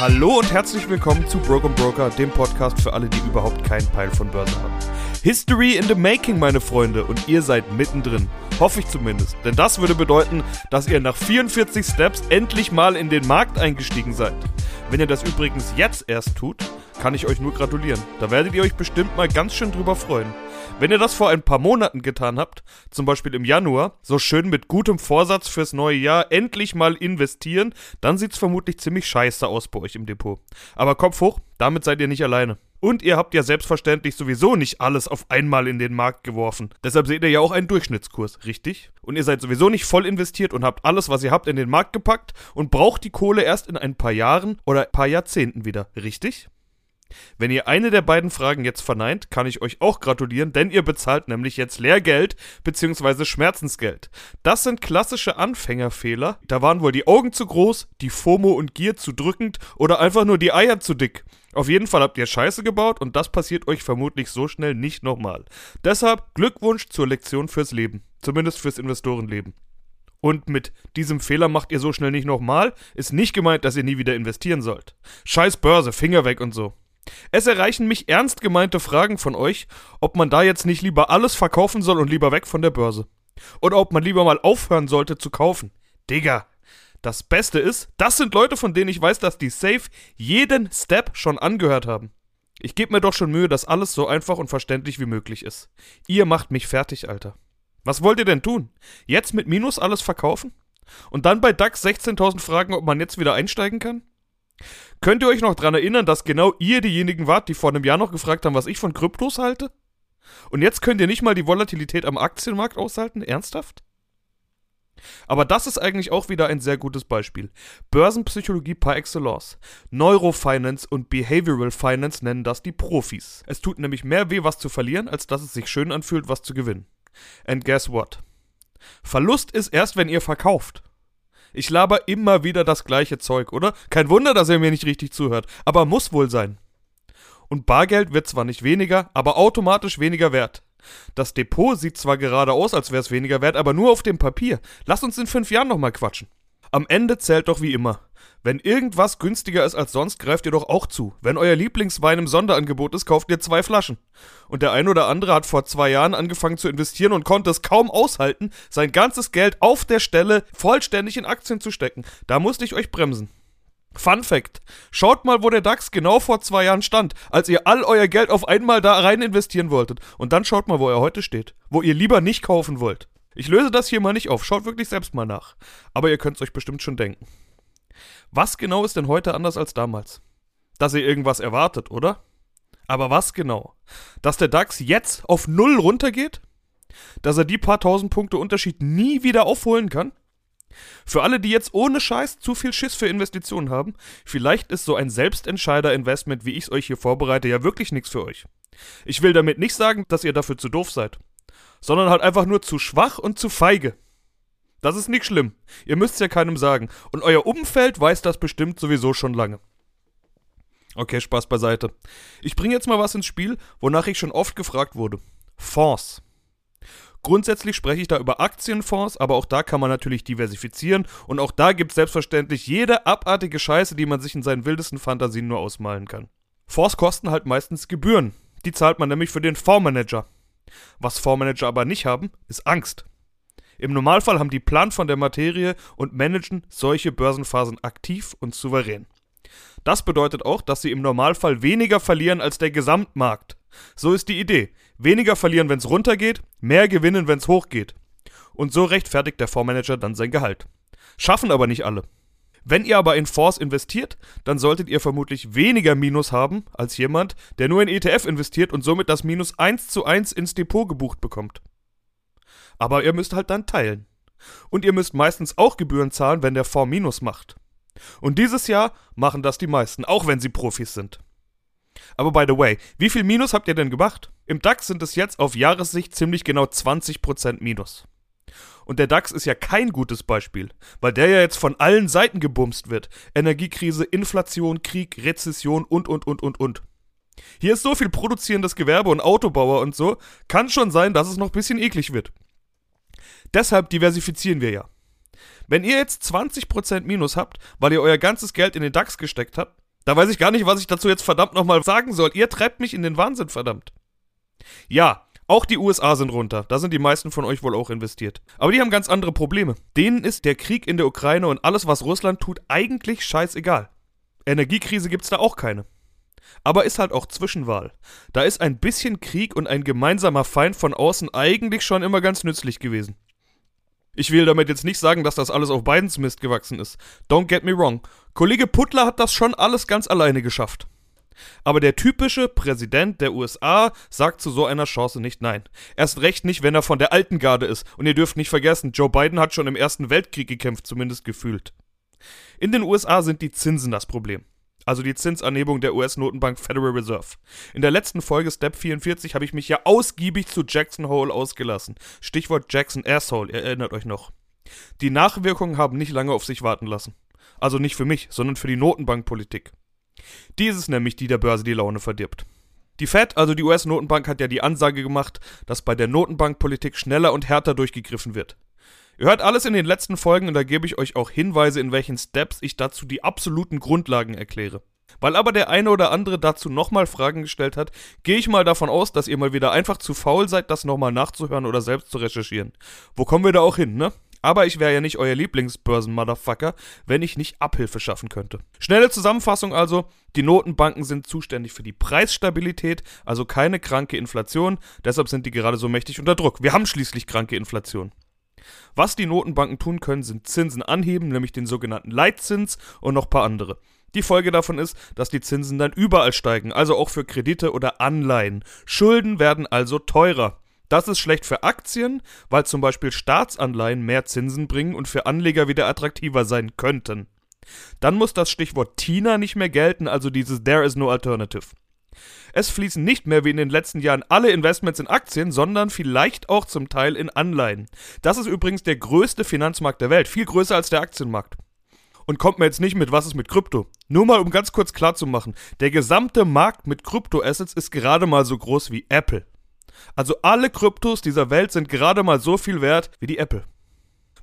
Hallo und herzlich willkommen zu Broken Broker, dem Podcast für alle, die überhaupt keinen Peil von Börse haben. History in the making, meine Freunde, und ihr seid mittendrin. Hoffe ich zumindest. Denn das würde bedeuten, dass ihr nach 44 Steps endlich mal in den Markt eingestiegen seid. Wenn ihr das übrigens jetzt erst tut, kann ich euch nur gratulieren. Da werdet ihr euch bestimmt mal ganz schön drüber freuen. Wenn ihr das vor ein paar Monaten getan habt, zum Beispiel im Januar, so schön mit gutem Vorsatz fürs neue Jahr endlich mal investieren, dann sieht's vermutlich ziemlich scheiße aus bei euch im Depot. Aber Kopf hoch, damit seid ihr nicht alleine. Und ihr habt ja selbstverständlich sowieso nicht alles auf einmal in den Markt geworfen. Deshalb seht ihr ja auch einen Durchschnittskurs, richtig? Und ihr seid sowieso nicht voll investiert und habt alles, was ihr habt, in den Markt gepackt und braucht die Kohle erst in ein paar Jahren oder ein paar Jahrzehnten wieder, richtig? Wenn ihr eine der beiden Fragen jetzt verneint, kann ich euch auch gratulieren, denn ihr bezahlt nämlich jetzt Lehrgeld bzw. Schmerzensgeld. Das sind klassische Anfängerfehler. Da waren wohl die Augen zu groß, die FOMO und Gier zu drückend oder einfach nur die Eier zu dick. Auf jeden Fall habt ihr Scheiße gebaut und das passiert euch vermutlich so schnell nicht nochmal. Deshalb Glückwunsch zur Lektion fürs Leben. Zumindest fürs Investorenleben. Und mit diesem Fehler macht ihr so schnell nicht nochmal, ist nicht gemeint, dass ihr nie wieder investieren sollt. Scheiß Börse, Finger weg und so. Es erreichen mich ernst gemeinte Fragen von euch, ob man da jetzt nicht lieber alles verkaufen soll und lieber weg von der Börse. Oder ob man lieber mal aufhören sollte zu kaufen. Digga, das Beste ist, das sind Leute, von denen ich weiß, dass die safe jeden Step schon angehört haben. Ich gebe mir doch schon Mühe, dass alles so einfach und verständlich wie möglich ist. Ihr macht mich fertig, Alter. Was wollt ihr denn tun? Jetzt mit Minus alles verkaufen? Und dann bei DAX 16.000 fragen, ob man jetzt wieder einsteigen kann? Könnt ihr euch noch daran erinnern, dass genau ihr diejenigen wart, die vor einem Jahr noch gefragt haben, was ich von Kryptos halte? Und jetzt könnt ihr nicht mal die Volatilität am Aktienmarkt aushalten? Ernsthaft? Aber das ist eigentlich auch wieder ein sehr gutes Beispiel. Börsenpsychologie par excellence. Neurofinance und Behavioral Finance nennen das die Profis. Es tut nämlich mehr weh, was zu verlieren, als dass es sich schön anfühlt, was zu gewinnen. And guess what? Verlust ist erst, wenn ihr verkauft. Ich laber immer wieder das gleiche Zeug, oder? Kein Wunder, dass er mir nicht richtig zuhört, aber muss wohl sein. Und Bargeld wird zwar nicht weniger, aber automatisch weniger wert. Das Depot sieht zwar gerade aus, als wäre es weniger wert, aber nur auf dem Papier. Lass uns in fünf Jahren nochmal quatschen. Am Ende zählt doch wie immer. Wenn irgendwas günstiger ist als sonst, greift ihr doch auch zu. Wenn euer Lieblingswein im Sonderangebot ist, kauft ihr zwei Flaschen. Und der ein oder andere hat vor zwei Jahren angefangen zu investieren und konnte es kaum aushalten, sein ganzes Geld auf der Stelle vollständig in Aktien zu stecken. Da musste ich euch bremsen. Fun Fact: Schaut mal, wo der DAX genau vor zwei Jahren stand, als ihr all euer Geld auf einmal da rein investieren wolltet. Und dann schaut mal, wo er heute steht, wo ihr lieber nicht kaufen wollt. Ich löse das hier mal nicht auf, schaut wirklich selbst mal nach. Aber ihr könnt es euch bestimmt schon denken. Was genau ist denn heute anders als damals? Dass ihr irgendwas erwartet, oder? Aber was genau? Dass der DAX jetzt auf Null runtergeht? Dass er die paar tausend Punkte Unterschied nie wieder aufholen kann? Für alle, die jetzt ohne Scheiß zu viel Schiss für Investitionen haben, vielleicht ist so ein Selbstentscheider-Investment, wie ich es euch hier vorbereite, ja wirklich nichts für euch. Ich will damit nicht sagen, dass ihr dafür zu doof seid, sondern halt einfach nur zu schwach und zu feige. Das ist nicht schlimm. Ihr müsst es ja keinem sagen. Und euer Umfeld weiß das bestimmt sowieso schon lange. Okay, Spaß beiseite. Ich bringe jetzt mal was ins Spiel, wonach ich schon oft gefragt wurde. Fonds. Grundsätzlich spreche ich da über Aktienfonds, aber auch da kann man natürlich diversifizieren und auch da gibt es selbstverständlich jede abartige Scheiße, die man sich in seinen wildesten Fantasien nur ausmalen kann. Fonds kosten halt meistens Gebühren. Die zahlt man nämlich für den Fondsmanager. Was Fondsmanager aber nicht haben, ist Angst. Im Normalfall haben die Plan von der Materie und managen solche Börsenphasen aktiv und souverän. Das bedeutet auch, dass sie im Normalfall weniger verlieren als der Gesamtmarkt. So ist die Idee. Weniger verlieren, wenn es runtergeht, mehr gewinnen, wenn es hochgeht. Und so rechtfertigt der Fondsmanager dann sein Gehalt. Schaffen aber nicht alle. Wenn ihr aber in Fonds investiert, dann solltet ihr vermutlich weniger Minus haben als jemand, der nur in ETF investiert und somit das Minus 1 zu 1 ins Depot gebucht bekommt. Aber ihr müsst halt dann teilen. Und ihr müsst meistens auch Gebühren zahlen, wenn der Fonds Minus macht. Und dieses Jahr machen das die meisten, auch wenn sie Profis sind. Aber by the way, wie viel Minus habt ihr denn gemacht? Im DAX sind es jetzt auf Jahressicht ziemlich genau 20% Minus. Und der DAX ist ja kein gutes Beispiel, weil der ja jetzt von allen Seiten gebumst wird. Energiekrise, Inflation, Krieg, Rezession und, und, und, und, und. Hier ist so viel produzierendes Gewerbe und Autobauer und so, kann schon sein, dass es noch ein bisschen eklig wird. Deshalb diversifizieren wir ja. Wenn ihr jetzt 20% Minus habt, weil ihr euer ganzes Geld in den DAX gesteckt habt, Da weiß ich gar nicht, was ich dazu jetzt verdammt nochmal sagen soll. Ihr treibt mich in den Wahnsinn, verdammt. Ja, auch die USA sind runter. Da sind die meisten von euch wohl auch investiert. Aber die haben ganz andere Probleme. Denen ist der Krieg in der Ukraine und alles, was Russland tut, eigentlich scheißegal. Energiekrise gibt's da auch keine. Aber ist halt auch Zwischenwahl. Da ist ein bisschen Krieg und ein gemeinsamer Feind von außen eigentlich schon immer ganz nützlich gewesen. Ich will damit jetzt nicht sagen, dass das alles auf Bidens Mist gewachsen ist. Don't get me wrong. Kollege Puttler hat das schon alles ganz alleine geschafft. Aber der typische Präsident der USA sagt zu so einer Chance nicht nein. Erst recht nicht, wenn er von der alten Garde ist. Und ihr dürft nicht vergessen, Joe Biden hat schon im Ersten Weltkrieg gekämpft, zumindest gefühlt. In den USA sind die Zinsen das Problem also die Zinsanhebung der US-Notenbank Federal Reserve. In der letzten Folge Step 44 habe ich mich ja ausgiebig zu Jackson Hole ausgelassen. Stichwort Jackson Asshole, ihr erinnert euch noch. Die Nachwirkungen haben nicht lange auf sich warten lassen. Also nicht für mich, sondern für die Notenbankpolitik. Die ist es nämlich, die der Börse die Laune verdirbt. Die Fed, also die US-Notenbank, hat ja die Ansage gemacht, dass bei der Notenbankpolitik schneller und härter durchgegriffen wird. Ihr hört alles in den letzten Folgen und da gebe ich euch auch Hinweise, in welchen Steps ich dazu die absoluten Grundlagen erkläre. Weil aber der eine oder andere dazu nochmal Fragen gestellt hat, gehe ich mal davon aus, dass ihr mal wieder einfach zu faul seid, das nochmal nachzuhören oder selbst zu recherchieren. Wo kommen wir da auch hin, ne? Aber ich wäre ja nicht euer Lieblingsbörsen-Motherfucker, wenn ich nicht Abhilfe schaffen könnte. Schnelle Zusammenfassung also: Die Notenbanken sind zuständig für die Preisstabilität, also keine kranke Inflation. Deshalb sind die gerade so mächtig unter Druck. Wir haben schließlich kranke Inflation. Was die Notenbanken tun können, sind Zinsen anheben, nämlich den sogenannten Leitzins und noch ein paar andere. Die Folge davon ist, dass die Zinsen dann überall steigen, also auch für Kredite oder Anleihen. Schulden werden also teurer. Das ist schlecht für Aktien, weil zum Beispiel Staatsanleihen mehr Zinsen bringen und für Anleger wieder attraktiver sein könnten. Dann muss das Stichwort TINA nicht mehr gelten, also dieses There is no alternative. Es fließen nicht mehr wie in den letzten Jahren alle Investments in Aktien, sondern vielleicht auch zum Teil in Anleihen. Das ist übrigens der größte Finanzmarkt der Welt, viel größer als der Aktienmarkt. Und kommt mir jetzt nicht mit, was ist mit Krypto? Nur mal, um ganz kurz klar zu machen, der gesamte Markt mit Kryptoassets ist gerade mal so groß wie Apple. Also alle Kryptos dieser Welt sind gerade mal so viel wert wie die Apple.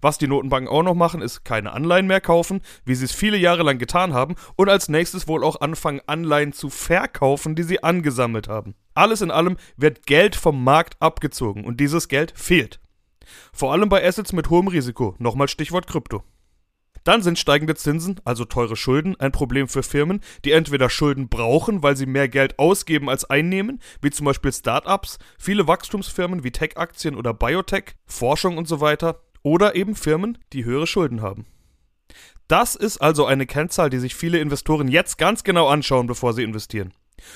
Was die Notenbanken auch noch machen, ist keine Anleihen mehr kaufen, wie sie es viele Jahre lang getan haben, und als nächstes wohl auch anfangen, Anleihen zu verkaufen, die sie angesammelt haben. Alles in allem wird Geld vom Markt abgezogen und dieses Geld fehlt. Vor allem bei Assets mit hohem Risiko, nochmal Stichwort Krypto. Dann sind steigende Zinsen, also teure Schulden, ein Problem für Firmen, die entweder Schulden brauchen, weil sie mehr Geld ausgeben als einnehmen, wie zum Beispiel Startups, viele Wachstumsfirmen wie Tech-Aktien oder Biotech, Forschung und so weiter, oder eben Firmen, die höhere Schulden haben. Das ist also eine Kennzahl, die sich viele Investoren jetzt ganz genau anschauen, bevor sie investieren.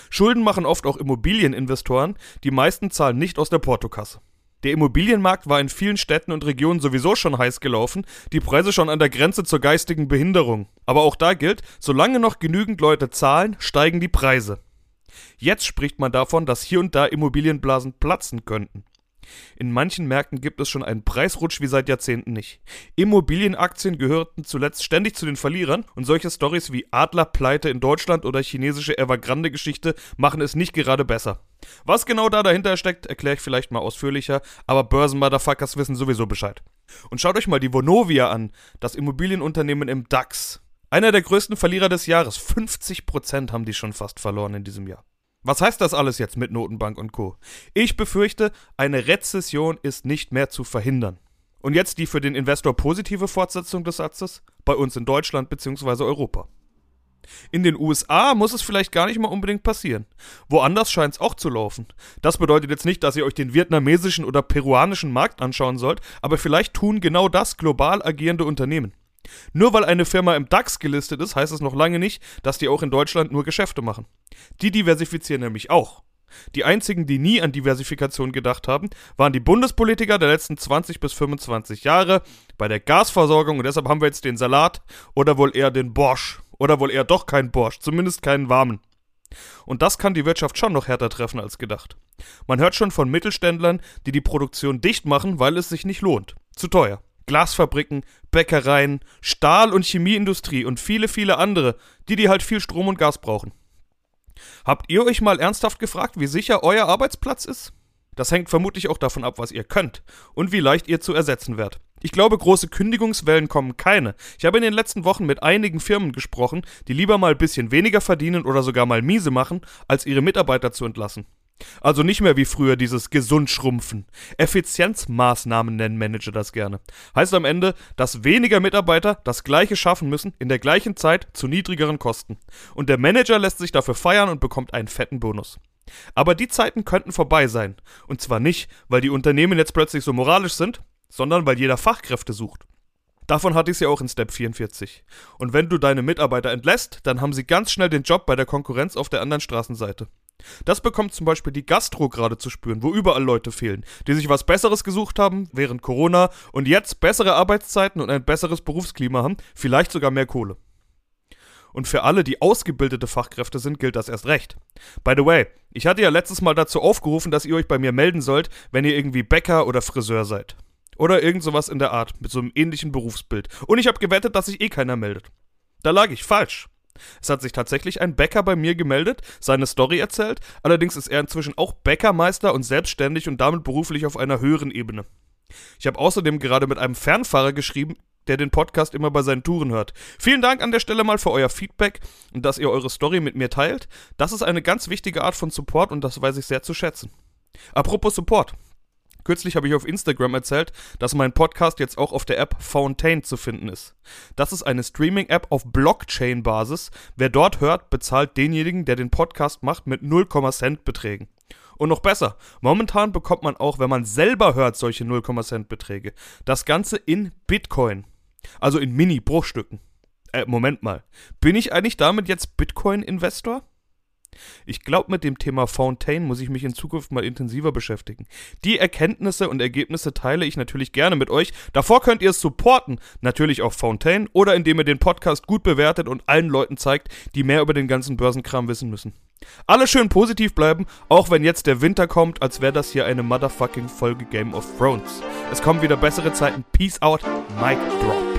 Schulden machen oft auch Immobilieninvestoren, die meisten zahlen nicht aus der Portokasse. Der Immobilienmarkt war in vielen Städten und Regionen sowieso schon heiß gelaufen, die Preise schon an der Grenze zur geistigen Behinderung. Aber auch da gilt, solange noch genügend Leute zahlen, steigen die Preise. Jetzt spricht man davon, dass hier und da Immobilienblasen platzen könnten. In manchen Märkten gibt es schon einen Preisrutsch wie seit Jahrzehnten nicht. Immobilienaktien gehörten zuletzt ständig zu den Verlierern und solche Stories wie Adlerpleite in Deutschland oder chinesische Evergrande-Geschichte machen es nicht gerade besser. Was genau da dahinter steckt, erkläre ich vielleicht mal ausführlicher, aber Börsenmotherfuckers wissen sowieso Bescheid. Und schaut euch mal die Vonovia an, das Immobilienunternehmen im DAX. Einer der größten Verlierer des Jahres. 50% haben die schon fast verloren in diesem Jahr. Was heißt das alles jetzt mit Notenbank und Co? Ich befürchte, eine Rezession ist nicht mehr zu verhindern. Und jetzt die für den Investor positive Fortsetzung des Satzes bei uns in Deutschland bzw. Europa. In den USA muss es vielleicht gar nicht mal unbedingt passieren. Woanders scheint es auch zu laufen. Das bedeutet jetzt nicht, dass ihr euch den vietnamesischen oder peruanischen Markt anschauen sollt, aber vielleicht tun genau das global agierende Unternehmen. Nur weil eine Firma im DAX gelistet ist, heißt es noch lange nicht, dass die auch in Deutschland nur Geschäfte machen. Die diversifizieren nämlich auch. Die einzigen, die nie an Diversifikation gedacht haben, waren die Bundespolitiker der letzten 20 bis 25 Jahre bei der Gasversorgung und deshalb haben wir jetzt den Salat oder wohl eher den Borsch oder wohl eher doch keinen Borsch, zumindest keinen warmen. Und das kann die Wirtschaft schon noch härter treffen als gedacht. Man hört schon von Mittelständlern, die die Produktion dicht machen, weil es sich nicht lohnt. Zu teuer. Glasfabriken, Bäckereien, Stahl- und Chemieindustrie und viele, viele andere, die die halt viel Strom und Gas brauchen. Habt ihr euch mal ernsthaft gefragt, wie sicher euer Arbeitsplatz ist? Das hängt vermutlich auch davon ab, was ihr könnt und wie leicht ihr zu ersetzen werdet. Ich glaube, große Kündigungswellen kommen keine. Ich habe in den letzten Wochen mit einigen Firmen gesprochen, die lieber mal ein bisschen weniger verdienen oder sogar mal miese machen, als ihre Mitarbeiter zu entlassen. Also nicht mehr wie früher dieses gesund schrumpfen. Effizienzmaßnahmen nennen Manager das gerne. Heißt am Ende, dass weniger Mitarbeiter das gleiche schaffen müssen, in der gleichen Zeit zu niedrigeren Kosten. Und der Manager lässt sich dafür feiern und bekommt einen fetten Bonus. Aber die Zeiten könnten vorbei sein. Und zwar nicht, weil die Unternehmen jetzt plötzlich so moralisch sind, sondern weil jeder Fachkräfte sucht. Davon hatte ich es ja auch in Step 44. Und wenn du deine Mitarbeiter entlässt, dann haben sie ganz schnell den Job bei der Konkurrenz auf der anderen Straßenseite. Das bekommt zum Beispiel die Gastro gerade zu spüren, wo überall Leute fehlen, die sich was Besseres gesucht haben während Corona und jetzt bessere Arbeitszeiten und ein besseres Berufsklima haben, vielleicht sogar mehr Kohle. Und für alle, die ausgebildete Fachkräfte sind, gilt das erst recht. By the way, ich hatte ja letztes Mal dazu aufgerufen, dass ihr euch bei mir melden sollt, wenn ihr irgendwie Bäcker oder Friseur seid. Oder irgend sowas in der Art, mit so einem ähnlichen Berufsbild. Und ich habe gewettet, dass sich eh keiner meldet. Da lag ich falsch. Es hat sich tatsächlich ein Bäcker bei mir gemeldet, seine Story erzählt, allerdings ist er inzwischen auch Bäckermeister und selbstständig und damit beruflich auf einer höheren Ebene. Ich habe außerdem gerade mit einem Fernfahrer geschrieben, der den Podcast immer bei seinen Touren hört. Vielen Dank an der Stelle mal für euer Feedback und dass ihr eure Story mit mir teilt. Das ist eine ganz wichtige Art von Support und das weiß ich sehr zu schätzen. Apropos Support. Kürzlich habe ich auf Instagram erzählt, dass mein Podcast jetzt auch auf der App Fountain zu finden ist. Das ist eine Streaming-App auf Blockchain-Basis. Wer dort hört, bezahlt denjenigen, der den Podcast macht, mit 0, Cent Beträgen. Und noch besser, momentan bekommt man auch, wenn man selber hört, solche 0, Cent Beträge. Das Ganze in Bitcoin. Also in Mini-Bruchstücken. Äh, Moment mal. Bin ich eigentlich damit jetzt Bitcoin-Investor? Ich glaube, mit dem Thema Fountain muss ich mich in Zukunft mal intensiver beschäftigen. Die Erkenntnisse und Ergebnisse teile ich natürlich gerne mit euch. Davor könnt ihr es supporten, natürlich auf Fountain oder indem ihr den Podcast gut bewertet und allen Leuten zeigt, die mehr über den ganzen Börsenkram wissen müssen. Alle schön positiv bleiben, auch wenn jetzt der Winter kommt, als wäre das hier eine motherfucking Folge Game of Thrones. Es kommen wieder bessere Zeiten. Peace out, Mike Drop.